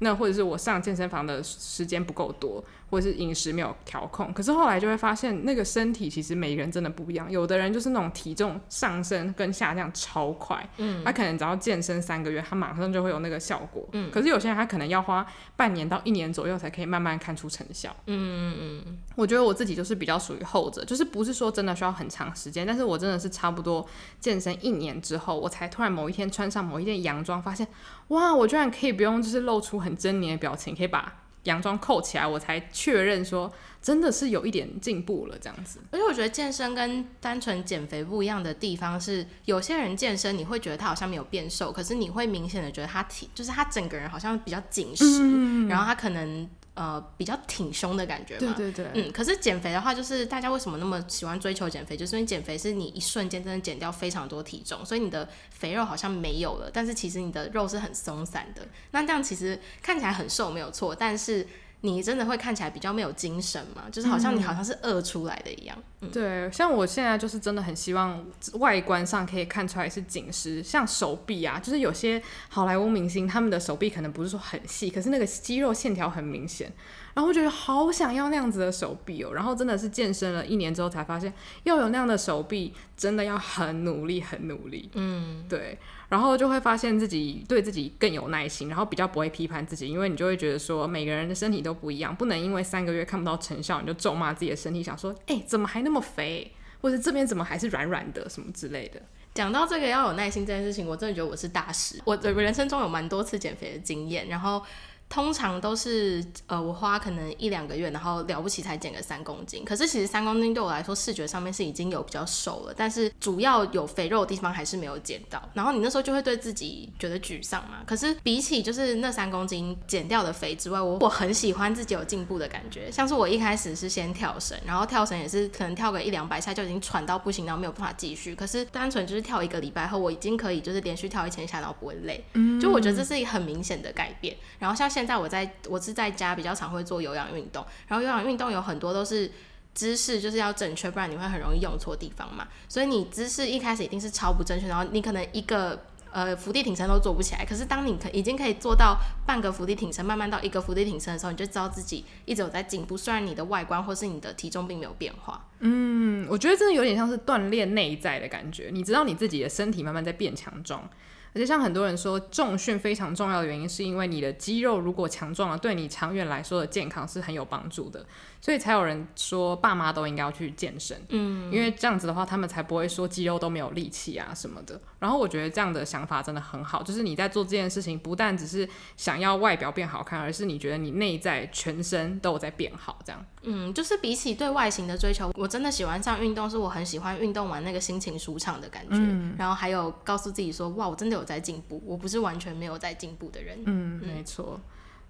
B: 那或者是我上健身房的时间不够多。或者是饮食没有调控，可是后来就会发现，那个身体其实每个人真的不一样。有的人就是那种体重上升跟下降超快，嗯，他可能只要健身三个月，他马上就会有那个效果，嗯。可是有些人他可能要花半年到一年左右才可以慢慢看出成效，嗯嗯嗯。我觉得我自己就是比较属于后者，就是不是说真的需要很长时间，但是我真的是差不多健身一年之后，我才突然某一天穿上某一件洋装，发现哇，我居然可以不用就是露出很狰狞的表情，可以把。洋装扣起来，我才确认说真的是有一点进步了这样子。
A: 而且我觉得健身跟单纯减肥不一样的地方是，有些人健身你会觉得他好像没有变瘦，可是你会明显的觉得他体就是他整个人好像比较紧实，嗯，然后他可能。呃，比较挺胸的感觉嘛，
B: 对对对，
A: 嗯，可是减肥的话，就是大家为什么那么喜欢追求减肥？就是因为减肥是你一瞬间真的减掉非常多体重，所以你的肥肉好像没有了，但是其实你的肉是很松散的。那这样其实看起来很瘦没有错，但是。你真的会看起来比较没有精神吗？就是好像你好像是饿出来的一样。嗯，
B: 对，像我现在就是真的很希望外观上可以看出来是紧实，像手臂啊，就是有些好莱坞明星他们的手臂可能不是说很细，可是那个肌肉线条很明显。然后我觉得好想要那样子的手臂哦，然后真的是健身了一年之后才发现，要有那样的手臂真的要很努力，很努力。嗯，对。然后就会发现自己对自己更有耐心，然后比较不会批判自己，因为你就会觉得说每个人的身体都不一样，不能因为三个月看不到成效你就咒骂自己的身体，想说哎怎么还那么肥，或者这边怎么还是软软的什么之类的。
A: 讲到这个要有耐心这件事情，我真的觉得我是大师。我的人生中有蛮多次减肥的经验，然后。通常都是呃，我花可能一两个月，然后了不起才减个三公斤。可是其实三公斤对我来说，视觉上面是已经有比较瘦了，但是主要有肥肉的地方还是没有减到。然后你那时候就会对自己觉得沮丧嘛。可是比起就是那三公斤减掉的肥之外，我我很喜欢自己有进步的感觉。像是我一开始是先跳绳，然后跳绳也是可能跳个一两百下就已经喘到不行，然后没有办法继续。可是单纯就是跳一个礼拜后，我已经可以就是连续跳一千下，然后不会累。嗯，就我觉得这是一个很明显的改变。然后像现现在我在我是在家比较常会做有氧运动，然后有氧运动有很多都是姿势就是要正确，不然你会很容易用错地方嘛。所以你姿势一开始一定是超不正确，然后你可能一个呃伏地挺身都做不起来。可是当你可已经可以做到半个伏地挺身，慢慢到一个伏地挺身的时候，你就知道自己一直有在进步。虽然你的外观或是你的体重并没有变化。
B: 嗯，我觉得真的有点像是锻炼内在的感觉。你知道你自己的身体慢慢在变强壮。而且像很多人说，重训非常重要的原因，是因为你的肌肉如果强壮了，对你长远来说的健康是很有帮助的。所以才有人说，爸妈都应该要去健身，嗯，因为这样子的话，他们才不会说肌肉都没有力气啊什么的。然后我觉得这样的想法真的很好，就是你在做这件事情，不但只是想要外表变好看，而是你觉得你内在全身都有在变好，这样。
A: 嗯，就是比起对外形的追求，我真的喜欢上运动，是我很喜欢运动完那个心情舒畅的感觉。嗯，然后还有告诉自己说，哇，我真的有在进步，我不是完全没有在进步的人。
B: 嗯，嗯没错。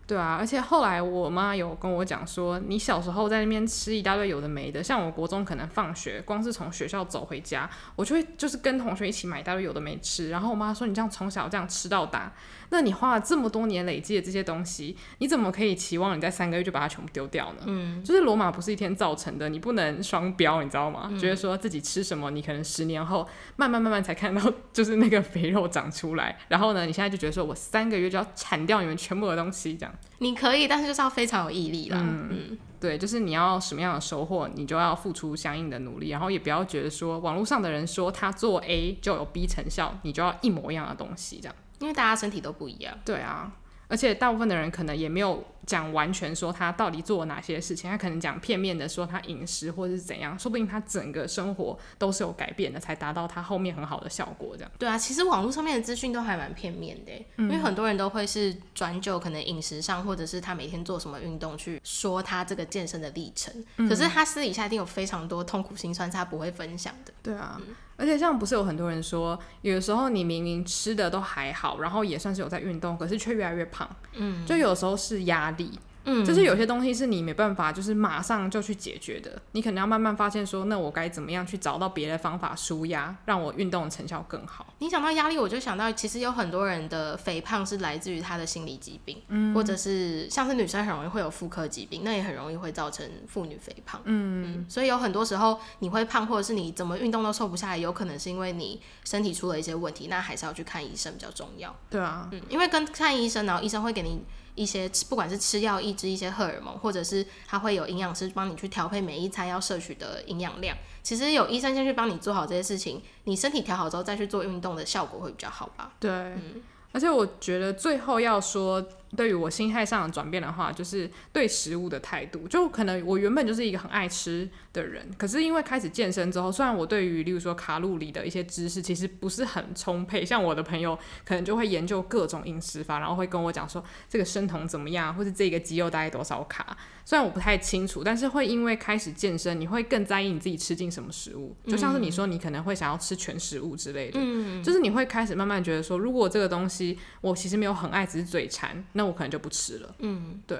B: 对啊，而且后来我妈有跟我讲说，你小时候在那边吃一大堆有的没的，像我国中可能放学，光是从学校走回家，我就会就是跟同学一起买一大堆有的没吃。然后我妈说，你这样从小这样吃到大，那你花了这么多年累积的这些东西，你怎么可以期望你在三个月就把它全部丢掉呢？嗯，就是罗马不是一天造成的，你不能双标，你知道吗？嗯、觉得说自己吃什么，你可能十年后慢慢慢慢才看到就是那个肥肉长出来，然后呢，你现在就觉得说我三个月就要铲掉你们全部的东西，这样。
A: 你可以，但是就是要非常有毅力啦。嗯，嗯
B: 对，就是你要什么样的收获，你就要付出相应的努力，然后也不要觉得说网络上的人说他做 A 就有 B 成效，你就要一模一样的东西这样。
A: 因为大家身体都不一样。
B: 对啊，而且大部分的人可能也没有。讲完全说他到底做了哪些事情，他可能讲片面的说他饮食或者是怎样，说不定他整个生活都是有改变的，才达到他后面很好的效果。这样
A: 对啊，其实网络上面的资讯都还蛮片面的，嗯，因为很多人都会是转就可能饮食上，或者是他每天做什么运动去说他这个健身的历程，嗯，可是他私底下一定有非常多痛苦心酸，是他不会分享的。
B: 对啊，嗯，而且像不是有很多人说，有的时候你明明吃的都还好，然后也算是有在运动，可是却越来越胖。嗯，就有时候是压力。嗯，就是有些东西是你没办法，就是马上就去解决的。你可能要慢慢发现，说那我该怎么样去找到别的方法舒压，让我运动的成效更好。
A: 你想到压力，我就想到其实有很多人的肥胖是来自于他的心理疾病，嗯，或者是像是女生很容易会有妇科疾病，那也很容易会造成妇女肥胖。嗯，嗯，所以有很多时候你会胖，或者是你怎么运动都瘦不下来，有可能是因为你身体出了一些问题，那还是要去看医生比较重要。
B: 对啊，
A: 嗯，因为跟看医生，然后医生会给你。一些不管是吃药抑制一些荷尔蒙，或者是它会有营养师帮你去调配每一餐要摄取的营养量。其实有医生先去帮你做好这些事情，你身体调好之后再去做运动的效果会比较好吧？
B: 对，嗯，而且我觉得最后要说。对于我心态上的转变的话，就是对食物的态度。就可能我原本就是一个很爱吃的人，可是因为开始健身之后，虽然我对于例如说卡路里的一些知识其实不是很充沛，像我的朋友可能就会研究各种饮食法，然后会跟我讲说这个生酮怎么样，或是这个肌肉大概多少卡。虽然我不太清楚，但是会因为开始健身，你会更在意你自己吃进什么食物。就像是你说，你可能会想要吃全食物之类的，嗯，就是你会开始慢慢觉得说，如果这个东西我其实没有很爱，只是嘴馋，那我可能就不吃了。嗯，对，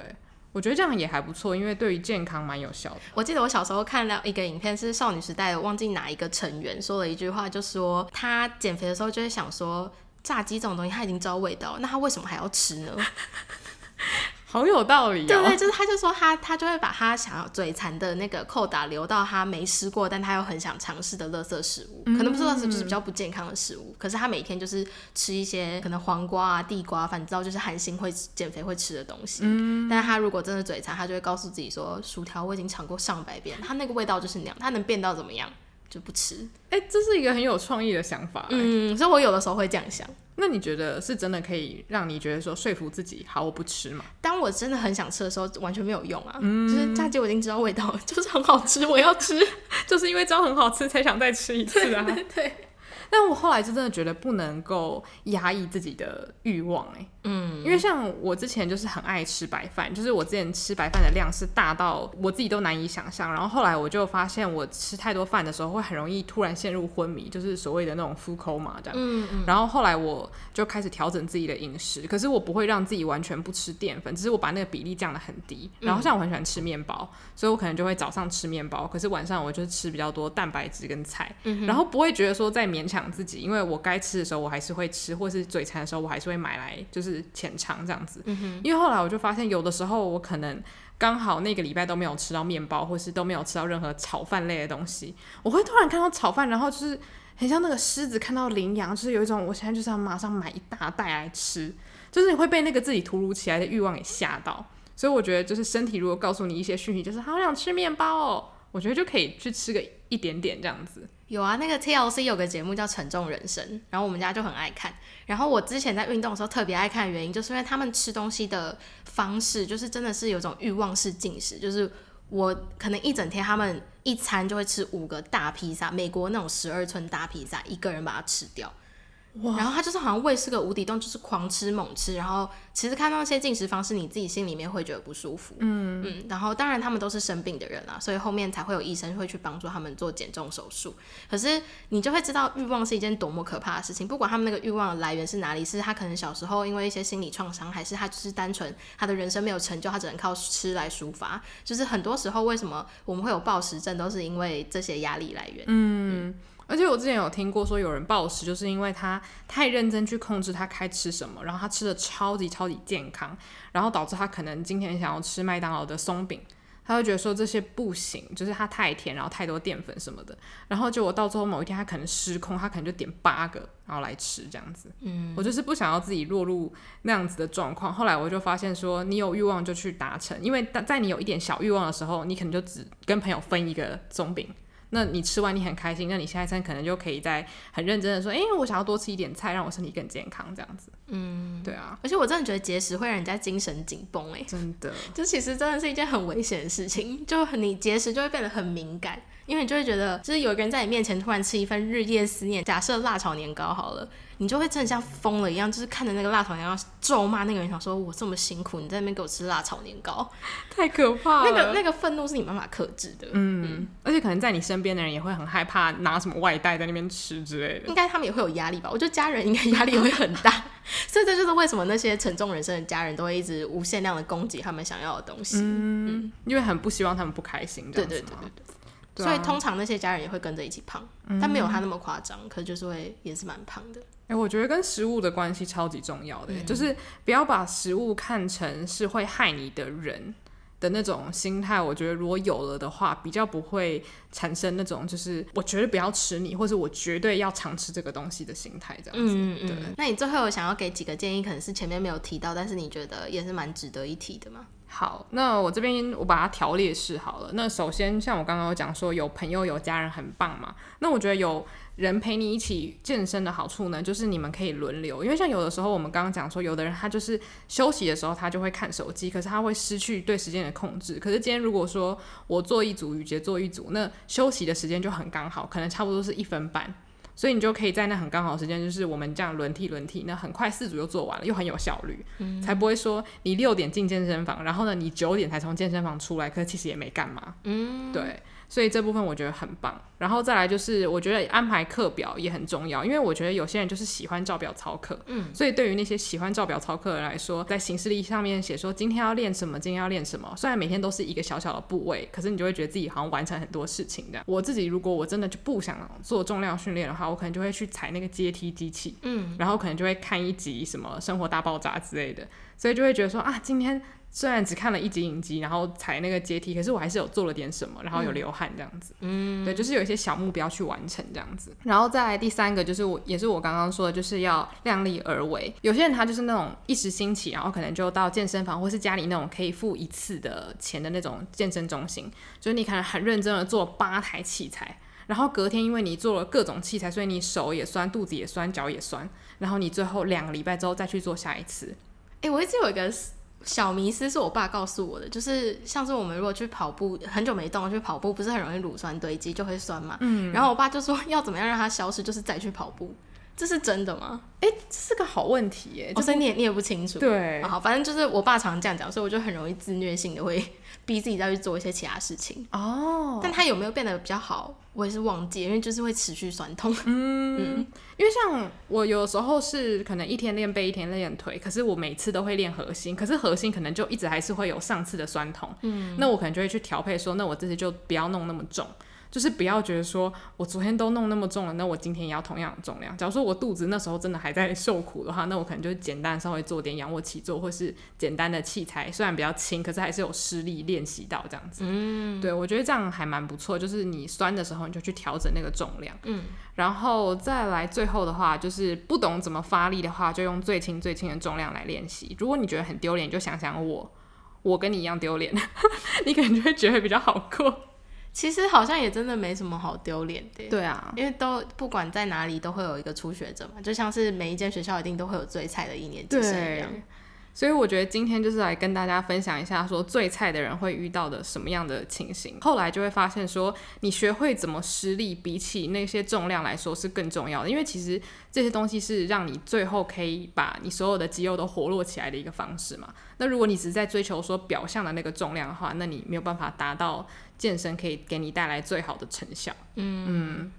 B: 我觉得这样也还不错，因为对于健康蛮有效的。
A: 我记得我小时候看到一个影片，是少女时代的，忘记哪一个成员说了一句话，就说她减肥的时候就会想说，炸鸡这种东西她已经知道味道，那她为什么还要吃呢？
B: 好有道理哦。
A: 对对，就是他就说他他就会把他想要嘴馋的那个扣打留到他没吃过，但他又很想尝试的垃圾食物，可能不是垃圾，就是比较不健康的食物。嗯、可是他每天就是吃一些可能黄瓜啊、地瓜，反正就是韩星会减肥会吃的东西。嗯，但是他如果真的嘴馋，他就会告诉自己说，薯条我已经尝过上百遍，它那个味道就是那样，它能变到怎么样？就不吃，
B: 哎、欸，这是一个很有创意的想法。
A: 嗯，所以我有的时候会这样想。
B: 那你觉得是真的可以让你觉得说说服自己，好，我不吃吗？
A: 当我真的很想吃的时候，完全没有用啊。嗯，就是炸鸡我已经知道味道，就是很好吃，我要吃，
B: 就是因为知道很好吃才想再吃一次啊。
A: 对，对，对。
B: 但我后来就真的觉得不能够压抑自己的欲望、欸，哎，嗯，因为像我之前就是很爱吃白饭，就是我之前吃白饭的量是大到我自己都难以想象。然后后来我就发现，我吃太多饭的时候会很容易突然陷入昏迷，就是所谓的那种 food coma 这样。嗯嗯。然后后来我就开始调整自己的饮食，可是我不会让自己完全不吃淀粉，只是我把那个比例降得很低。然后像我很喜欢吃面包，所以我可能就会早上吃面包，可是晚上我就吃比较多蛋白质跟菜，嗯、然后不会觉得说在勉强自己，因为我该吃的时候我还是会吃，或是嘴馋的时候我还是会买来就是浅尝这样子。嗯、因为后来我就发现，有的时候我可能刚好那个礼拜都没有吃到面包，或是都没有吃到任何炒饭类的东西，我会突然看到炒饭，然后就是很像那个狮子看到羚羊，就是有一种我现在就是要马上买一大袋来吃，就是你会被那个自己突如其来的欲望给吓到。所以我觉得，就是身体如果告诉你一些讯息，就是好想吃面包哦，我觉得就可以去吃个一点点这样子。
A: 有啊，那个 TLC 有个节目叫《沉重人生》，然后我们家就很爱看。然后我之前在运动的时候特别爱看的原因，就是因为他们吃东西的方式，就是真的是有种欲望式进食。就是我可能一整天，他们一餐就会吃五个大披萨，美国那种十二寸大披萨，一个人把它吃掉。哇然后他就是好像胃是个无底洞，就是狂吃猛吃。然后其实看到那些进食方式，你自己心里面会觉得不舒服。嗯嗯。然后当然他们都是生病的人啦，所以后面才会有医生会去帮助他们做减重手术。可是你就会知道欲望是一件多么可怕的事情。不管他们那个欲望的来源是哪里，是他可能小时候因为一些心理创伤，还是他就是单纯他的人生没有成就，他只能靠吃来抒发。就是很多时候为什么我们会有暴食症，都是因为这些压力来源。嗯。嗯
B: 而且我之前有听过说有人暴食，就是因为他太认真去控制他该吃什么，然后他吃的超级超级健康，然后导致他可能今天想要吃麦当劳的松饼，他会觉得说这些不行，就是它太甜，然后太多淀粉什么的，然后结果到最后某一天他可能失控，他可能就点八个然后来吃这样子。嗯，我就是不想要自己落入那样子的状况。后来我就发现说，你有欲望就去达成，因为在你有一点小欲望的时候，你可能就只跟朋友分一个松饼。那你吃完你很开心，那你下一餐可能就可以在很认真的说，哎、我想要多吃一点菜，让我身体更健康，这样子。嗯，对啊。而且
A: 我真的觉得节食会让人家精神紧绷，哎，
B: 真的。
A: 这其实真的是一件很危险的事情，就你节食就会变得很敏感。因为你就会觉得，就是有一个人在你面前突然吃一份日夜思念，假设辣炒年糕好了，你就会真的像疯了一样，就是看着那个辣炒年糕咒骂那个人，想说我这么辛苦，你在那边给我吃辣炒年糕，
B: 太可怕了。
A: 那个那个愤怒是你没办法克制的。
B: 嗯，嗯，而且可能在你身边的人也会很害怕拿什么外带在那边吃之类的。
A: 应该他们也会有压力吧？我觉得家人应该压力会很大，所以这就是为什么那些沉重人生的家人都会一直无限量的供给他们想要的东西。嗯，
B: 嗯，因为很不希望他们不开心。对对对对对。
A: 所以通常那些家人也会跟着一起胖，嗯、但没有他那么夸张，可是就是会也是蛮胖的。
B: 哎、欸，我觉得跟食物的关系超级重要的，嗯、就是不要把食物看成是会害你的人的那种心态。我觉得如果有了的话，比较不会产生那种就是我绝对不要吃你，或者我绝对要常吃这个东西的心态这样子。嗯嗯。对。
A: 那你最后有想要给几个建议，可能是前面没有提到，但是你觉得也是蛮值得一提的吗？
B: 好，那我这边我把它条列式好了。那首先，像我刚刚有讲说，有朋友有家人很棒嘛。那我觉得有人陪你一起健身的好处呢，就是你们可以轮流。因为像有的时候，我们刚刚讲说，有的人他就是休息的时候他就会看手机，可是他会失去对时间的控制。可是今天如果说我做一组，雨杰做一组，那休息的时间就很刚好，可能差不多是一分半。所以你就可以在那很刚好的时间，就是我们这样轮替轮替，那很快四组就做完了，又很有效率，嗯、才不会说你六点进健身房，然后呢你九点才从健身房出来，可是其实也没干嘛，嗯，对。所以这部分我觉得很棒，然后再来就是我觉得安排课表也很重要，因为我觉得有些人就是喜欢照表操课，嗯，所以对于那些喜欢照表操课的人来说，在行事历上面写说今天要练什么，今天要练什么，虽然每天都是一个小小的部位，可是你就会觉得自己好像完成很多事情这样。我自己如果我真的就不想做重量训练的话，我可能就会去踩那个阶梯机器，嗯，然后可能就会看一集什么生活大爆炸之类的，所以就会觉得说啊，今天。虽然只看了一集影集，然后踩那个阶梯，可是我还是有做了点什么，然后有流汗这样子。嗯，对，就是有一些小目标去完成这样子。然后再来第三个，就是我也是我刚刚说的，就是要量力而为。有些人他就是那种一时兴起，然后可能就到健身房或是家里那种可以付一次的钱的那种健身中心，就是你可能很认真的做八台器材，然后隔天因为你做了各种器材，所以你手也酸，肚子也酸，脚也酸，然后你最后两个礼拜之后再去做下一次。
A: 诶，我一直有一个。小迷思是我爸告诉我的，就是像是我们如果去跑步，很久没动去跑步，不是很容易乳酸堆积就会酸嘛。嗯。然后我爸就说要怎么样让它消失，就是再去跑步。这是真的吗？
B: 哎、欸，这是个好问题耶。
A: 所以你也你也不清楚。
B: 对。
A: 好，反正就是我爸常这样讲，所以我就很容易自虐性的会逼自己再去做一些其他事情。哦。但它有没有变得比较好，我也是忘记，因为就是会持续酸痛。
B: 嗯。嗯，因为像我有时候是可能一天练背，一天练腿，可是我每次都会练核心，可是核心可能就一直还是会有上次的酸痛。嗯。那我可能就会去调配说，那我这次就不要弄那么重。就是不要觉得说，我昨天都弄那么重了，那我今天也要同样的重量。假如说我肚子那时候真的还在受苦的话，那我可能就简单稍微做点仰卧起坐，或是简单的器材，虽然比较轻，可是还是有施力练习到这样子。嗯，对，我觉得这样还蛮不错。就是你酸的时候，你就去调整那个重量。嗯，然后再来最后的话，就是不懂怎么发力的话，就用最轻最轻的重量来练习。如果你觉得很丢脸，就想想我，我跟你一样丢脸，你可能就会觉得比较好过。
A: 其实好像也真的没什么好丢脸的。
B: 对啊，
A: 因为都不管在哪里都会有一个初学者嘛，就像是每一间学校一定都会有最菜的一年级生一样。
B: 所以我觉得今天就是来跟大家分享一下，说最菜的人会遇到的什么样的情形。后来就会发现说，你学会怎么施力，比起那些重量来说是更重要的。因为其实这些东西是让你最后可以把你所有的肌肉都活络起来的一个方式嘛。那如果你只是在追求说表象的那个重量的话，那你没有办法达到健身可以给你带来最好的成效。嗯。嗯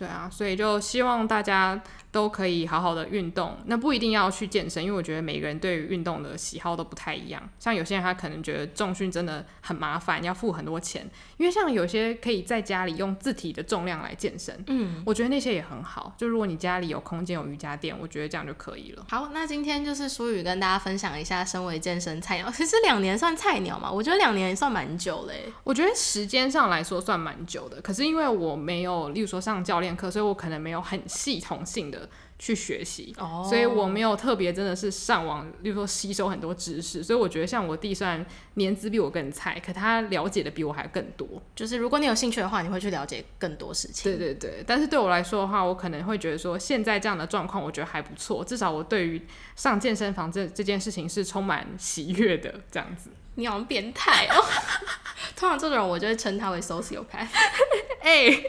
B: 对啊，所以就希望大家都可以好好的运动。那不一定要去健身，因为我觉得每个人对于运动的喜好都不太一样。像有些人他可能觉得重训真的很麻烦，要付很多钱。因为像有些可以在家里用自体的重量来健身，嗯，我觉得那些也很好。就如果你家里有空间有瑜伽垫，我觉得这样就可以了。
A: 好，那今天就是舒宇跟大家分享一下，身为健身菜鸟，其实两年算菜鸟嘛？我觉得两年也算蛮久嘞。
B: 我觉得时间上来说算蛮久的，可是因为我没有，例如说上教练。课，所以我可能没有很系统性的去学习，oh. 所以我没有特别真的是上网，例如说吸收很多知识。所以我觉得像我弟虽然年资比我更菜，可他了解的比我还更多。
A: 就是如果你有兴趣的话，你会去了解更多事情。
B: 对对对，但是对我来说的话，我可能会觉得说现在这样的状况，我觉得还不错。至少我对于上健身房这这件事情是充满喜悦的。这样子，
A: 你好像变态哦。通常这种人，我就会称他为 sociopath。
B: 哎。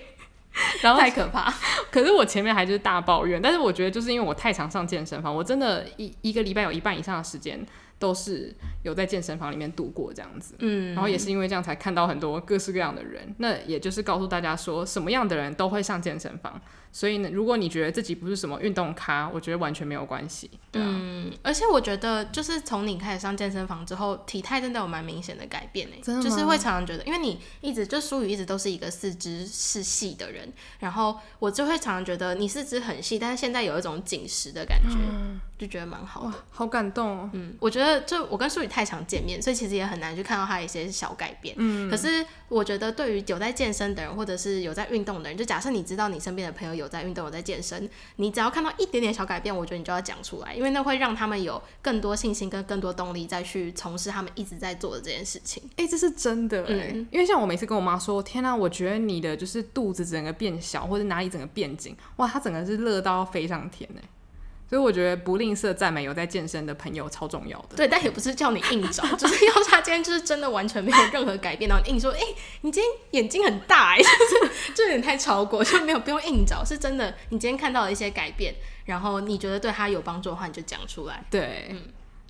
B: 然后
A: 太可怕，
B: 可是我前面还就是大抱怨，但是我觉得就是因为我太常上健身房，我真的一一个礼拜有一半以上的时间都是有在健身房里面度过这样子，嗯，然后也是因为这样才看到很多各式各样的人，那也就是告诉大家说什么样的人都会上健身房。所以呢，如果你觉得自己不是什么运动咖，我觉得完全没有关系。对啊，
A: 嗯，而且我觉得就是从你开始上健身房之后，体态真的有蛮明显的改变诶。真的吗？就是会常常觉得，因为你一直就舒宇一直都是一个四肢是细的人，然后我就会常常觉得你四肢很细，但是现在有一种紧实的感觉，嗯，就觉得蛮好的。
B: 好感动哦。
A: 嗯，我觉得就我跟舒宇太常见面，所以其实也很难去看到他一些小改变。嗯，可是我觉得对于有在健身的人，或者是有在运动的人，就假设你知道你身边的朋友有在运动，有在健身，你只要看到一点点小改变，我觉得你就要讲出来，因为那会让他们有更多信心跟更多动力再去从事他们一直在做的这件事情。
B: 哎、欸，这是真的哎、欸，嗯、因为像我每次跟我妈说，天啊，我觉得你的就是肚子整个变小，或者哪里整个变紧，哇，她整个是乐到飞上天哎。所以我觉得不吝啬赞美有在健身的朋友超重要的。
A: 对，但也不是叫你硬找，就是要他今天就是真的完全没有任何改变，然后硬说，哎、欸，你今天眼睛很大哎，就是就有点太超过，就没有不用硬找，是真的，你今天看到了一些改变，然后你觉得对他有帮助的话，你就讲出来。
B: 对，嗯。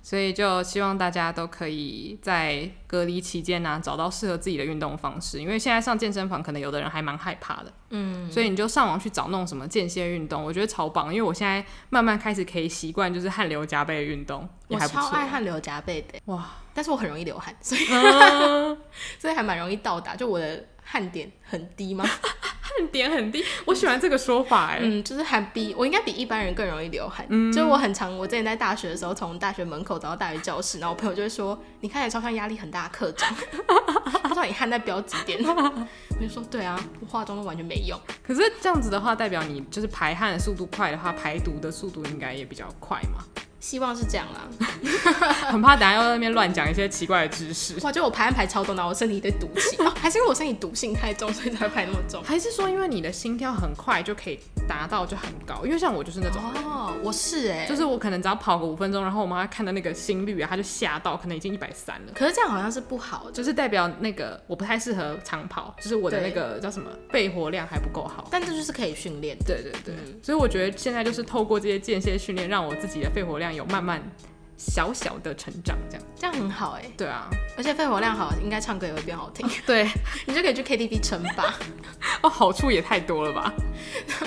B: 所以就希望大家都可以在隔离期间呢、啊，找到适合自己的运动方式。因为现在上健身房，可能有的人还蛮害怕的。嗯，所以你就上网去找那种什么间歇运动，我觉得超棒。因为我现在慢慢开始可以习惯，就是汗流浃背的运动，也还不错。
A: 我超爱汗流浃背的，哇！但是我很容易流汗，所以、
B: 嗯、
A: 所以还蛮容易到达，就我的汗点很低吗？
B: 汗点很低，我喜欢这个说法哎。
A: 嗯，就是还比我应该比一般人更容易流汗。嗯，就是我很常，我之前在大学的时候，从大学门口走到大学教室，然后我朋友就会说：“你看起来超像压力很大的课长。” 不知道你汗在飙几点？我就说：“对啊，我化妆都完全没用。”
B: 可是这样子的话，代表你就是排汗的速度快的话，排毒的速度应该也比较快嘛。
A: 希望是这样啦，
B: 很怕等下又在那边乱讲一些奇怪的知识。
A: 哇，就我排案排超多，然后我身体一堆毒气，哦，还是因为我身体毒性太重，所以才排那么重？
B: 还是说因为你的心跳很快就可以达到就很高，因为像我就是那种
A: 哦，我是哎、欸，
B: 就是我可能只要跑个五分钟，然后我妈看到那个心率啊，她就吓到，可能已经一百三了。
A: 可是这样好像是不好的，
B: 就是代表那个我不太适合长跑，就是我的那个叫什么肺活量还不够好。
A: 但这就是可以训练。
B: 对对对，嗯、所以我觉得现在就是透过这些间歇训练，让我自己的肺活量有慢慢。小小的成长，这样
A: 这样很好哎。
B: 对啊，
A: 而且肺活量好，应该唱歌也会变好听。
B: 对，
A: 你就可以去 KTV 称霸。
B: 哦，好处也太多了吧？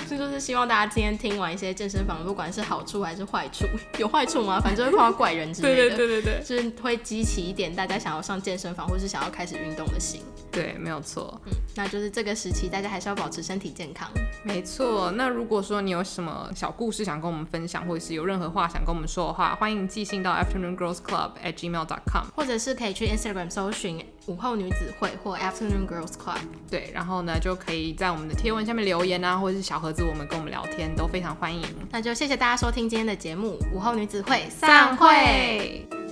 A: 这就是希望大家今天听完一些健身房，不管是好处还是坏处，有坏处吗？反正会碰到怪人之类的。
B: 对对对对对，
A: 就是会激起一点大家想要上健身房或是想要开始运动的心。
B: 对，没有错。
A: 嗯，那就是这个时期，大家还是要保持身体健康。
B: 没错。那如果说你有什么小故事想跟我们分享，或者是有任何话想跟我们说的话，欢迎寄信到 Afternoon Girls Club at gmail.com，
A: 或者是可以去 Instagram 搜寻午后女子会或 Afternoon Girls Club。
B: 对，然后呢，就可以在我们的贴文下面留言啊，或者是小盒子，我们跟我们聊天都非常欢迎。
A: 那就谢谢大家收听今天的节目，午后女子会散会。